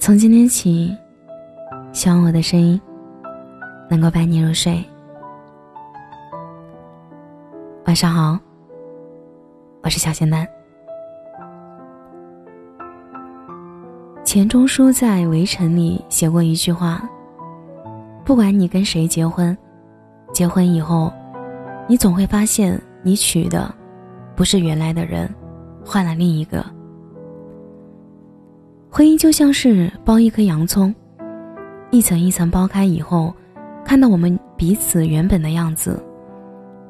从今天起，希望我的声音能够伴你入睡。晚上好，我是小仙丹。钱钟书在《围城》里写过一句话：“不管你跟谁结婚，结婚以后，你总会发现你娶的不是原来的人，换了另一个。”婚姻就像是剥一颗洋葱，一层一层剥开以后，看到我们彼此原本的样子，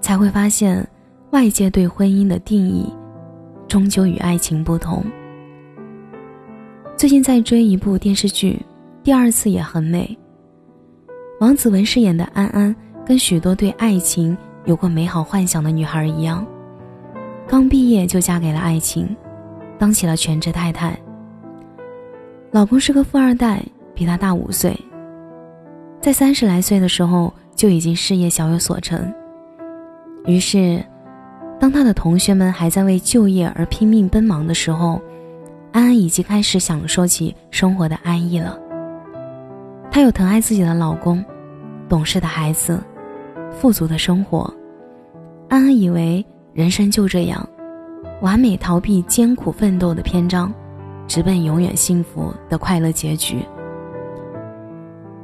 才会发现外界对婚姻的定义，终究与爱情不同。最近在追一部电视剧，第二次也很美。王子文饰演的安安，跟许多对爱情有过美好幻想的女孩一样，刚毕业就嫁给了爱情，当起了全职太太。老公是个富二代，比他大五岁。在三十来岁的时候就已经事业小有所成。于是，当他的同学们还在为就业而拼命奔忙的时候，安安已经开始享受起生活的安逸了。她有疼爱自己的老公，懂事的孩子，富足的生活。安安以为人生就这样，完美逃避艰苦奋斗的篇章。直奔永远幸福的快乐结局。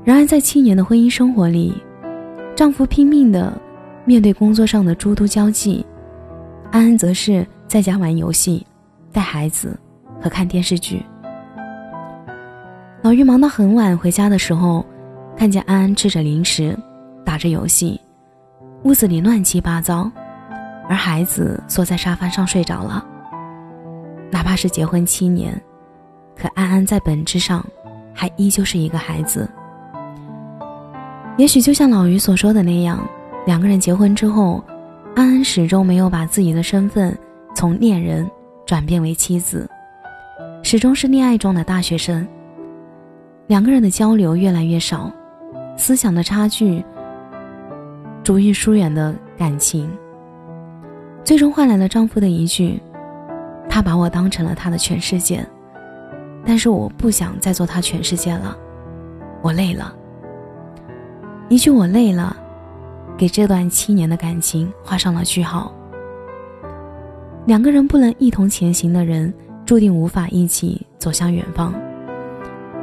然而，在七年的婚姻生活里，丈夫拼命的面对工作上的诸多交际，安安则是在家玩游戏、带孩子和看电视剧。老于忙到很晚回家的时候，看见安安吃着零食，打着游戏，屋子里乱七八糟，而孩子缩在沙发上睡着了。哪怕是结婚七年。可安安在本质上，还依旧是一个孩子。也许就像老于所说的那样，两个人结婚之后，安安始终没有把自己的身份从恋人转变为妻子，始终是恋爱中的大学生。两个人的交流越来越少，思想的差距逐愈疏远的感情，最终换来了丈夫的一句：“他把我当成了他的全世界。”但是我不想再做他全世界了，我累了。一句“我累了”，给这段七年的感情画上了句号。两个人不能一同前行的人，注定无法一起走向远方。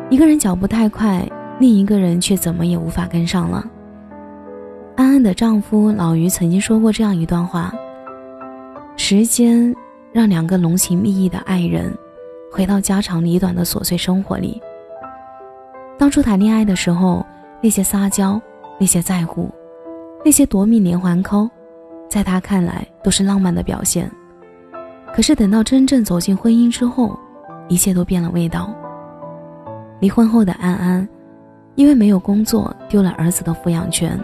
一个人脚步太快，另一个人却怎么也无法跟上了。安安的丈夫老于曾经说过这样一段话：“时间让两个浓情蜜意的爱人。”回到家长里短的琐碎生活里。当初谈恋爱的时候，那些撒娇，那些在乎，那些夺命连环扣，在他看来都是浪漫的表现。可是等到真正走进婚姻之后，一切都变了味道。离婚后的安安，因为没有工作丢了儿子的抚养权，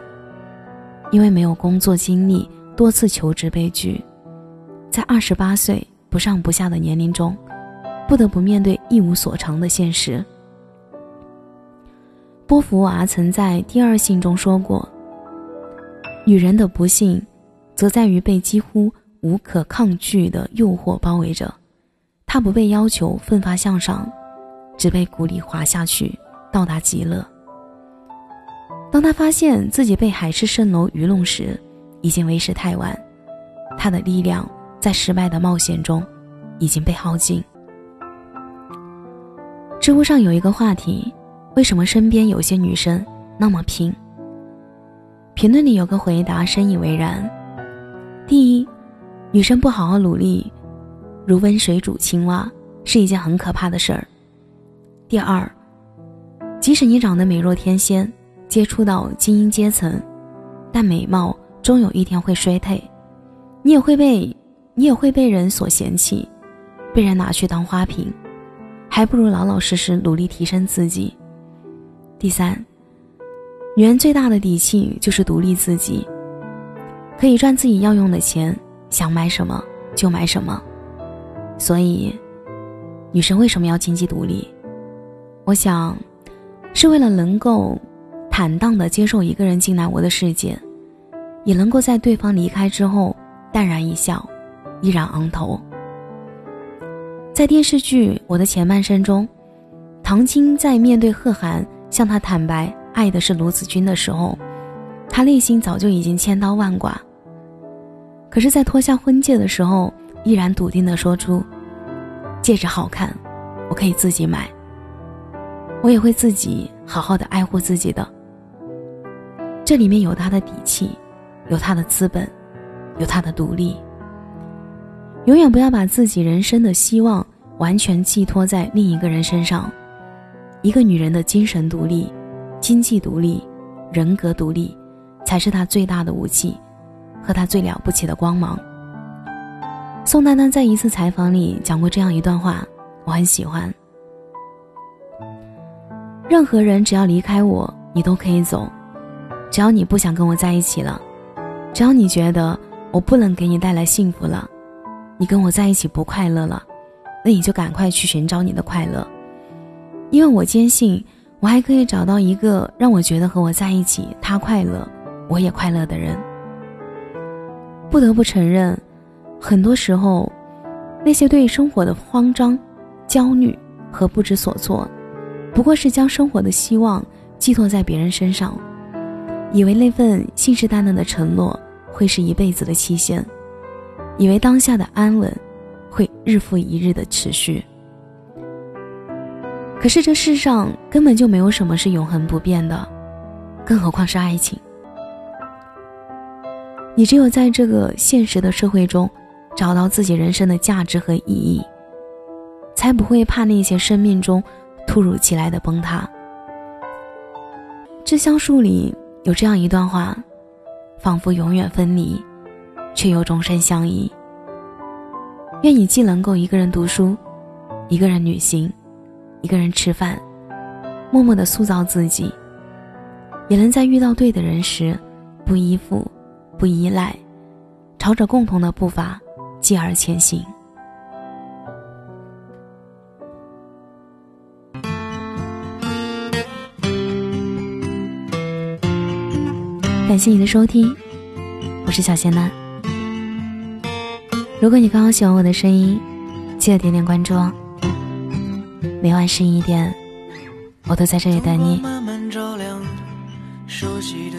因为没有工作经历多次求职被拒，在二十八岁不上不下的年龄中。不得不面对一无所长的现实。波伏娃曾在《第二性》中说过：“女人的不幸，则在于被几乎无可抗拒的诱惑包围着，她不被要求奋发向上，只被鼓励滑下去，到达极乐。当她发现自己被海市蜃楼愚弄时，已经为时太晚，她的力量在失败的冒险中已经被耗尽。”知乎上有一个话题：为什么身边有些女生那么拼？评论里有个回答深以为然：第一，女生不好好努力，如温水煮青蛙，是一件很可怕的事儿；第二，即使你长得美若天仙，接触到精英阶层，但美貌终有一天会衰退，你也会被你也会被人所嫌弃，被人拿去当花瓶。还不如老老实实努力提升自己。第三，女人最大的底气就是独立自己，可以赚自己要用的钱，想买什么就买什么。所以，女生为什么要经济独立？我想，是为了能够坦荡地接受一个人进来我的世界，也能够在对方离开之后淡然一笑，依然昂头。在电视剧《我的前半生》中，唐青在面对贺涵向他坦白爱的是卢子君的时候，他内心早就已经千刀万剐。可是，在脱下婚戒的时候，依然笃定地说出：“戒指好看，我可以自己买，我也会自己好好的爱护自己的。”这里面有他的底气，有他的资本，有他的独立。永远不要把自己人生的希望完全寄托在另一个人身上。一个女人的精神独立、经济独立、人格独立，才是她最大的武器，和她最了不起的光芒。宋丹丹在一次采访里讲过这样一段话，我很喜欢：任何人只要离开我，你都可以走。只要你不想跟我在一起了，只要你觉得我不能给你带来幸福了，你跟我在一起不快乐了，那你就赶快去寻找你的快乐，因为我坚信我还可以找到一个让我觉得和我在一起他快乐，我也快乐的人。不得不承认，很多时候，那些对生活的慌张、焦虑和不知所措，不过是将生活的希望寄托在别人身上。以为那份信誓旦旦的承诺会是一辈子的期限，以为当下的安稳会日复一日的持续。可是这世上根本就没有什么是永恒不变的，更何况是爱情。你只有在这个现实的社会中，找到自己人生的价值和意义，才不会怕那些生命中突如其来的崩塌。这橡树里。有这样一段话，仿佛永远分离，却又终身相依。愿你既能够一个人读书，一个人旅行，一个人吃饭，默默的塑造自己，也能在遇到对的人时，不依附，不依赖，朝着共同的步伐，继而前行。感谢你的收听，我是小仙男。如果你刚好喜欢我的声音，记得点点关注哦。每晚十一点，我都在这里等你。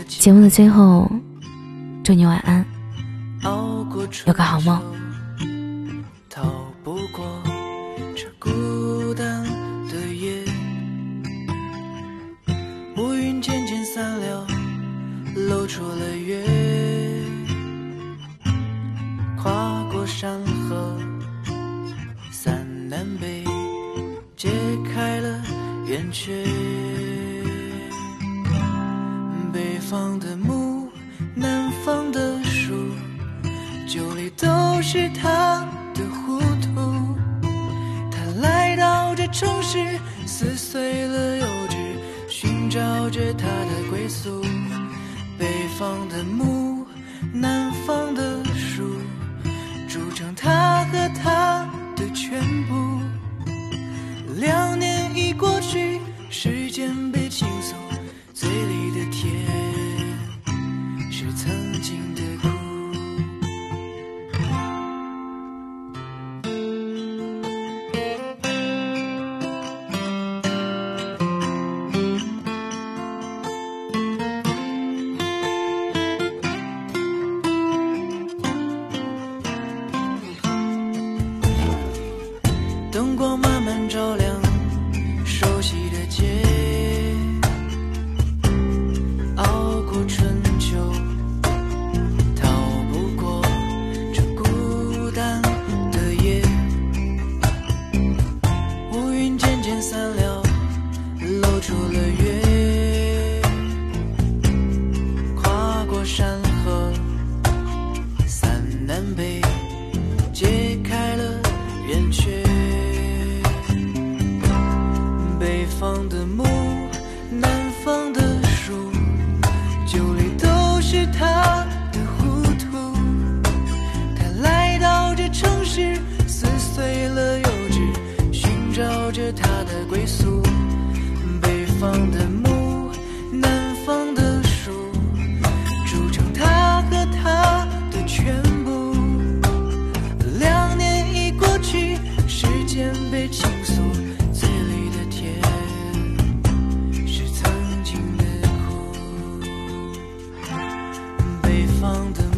节目的最后，祝你晚安，有个好梦。方的木，南方的树，酒里都是他的糊涂。他来到这城市，撕碎了幼稚，寻找着他的归宿。北方的木，南方他的归宿北方的木南方的树筑成他和她的全部。两年已过去时间被倾诉嘴里的甜是曾经的苦。北方的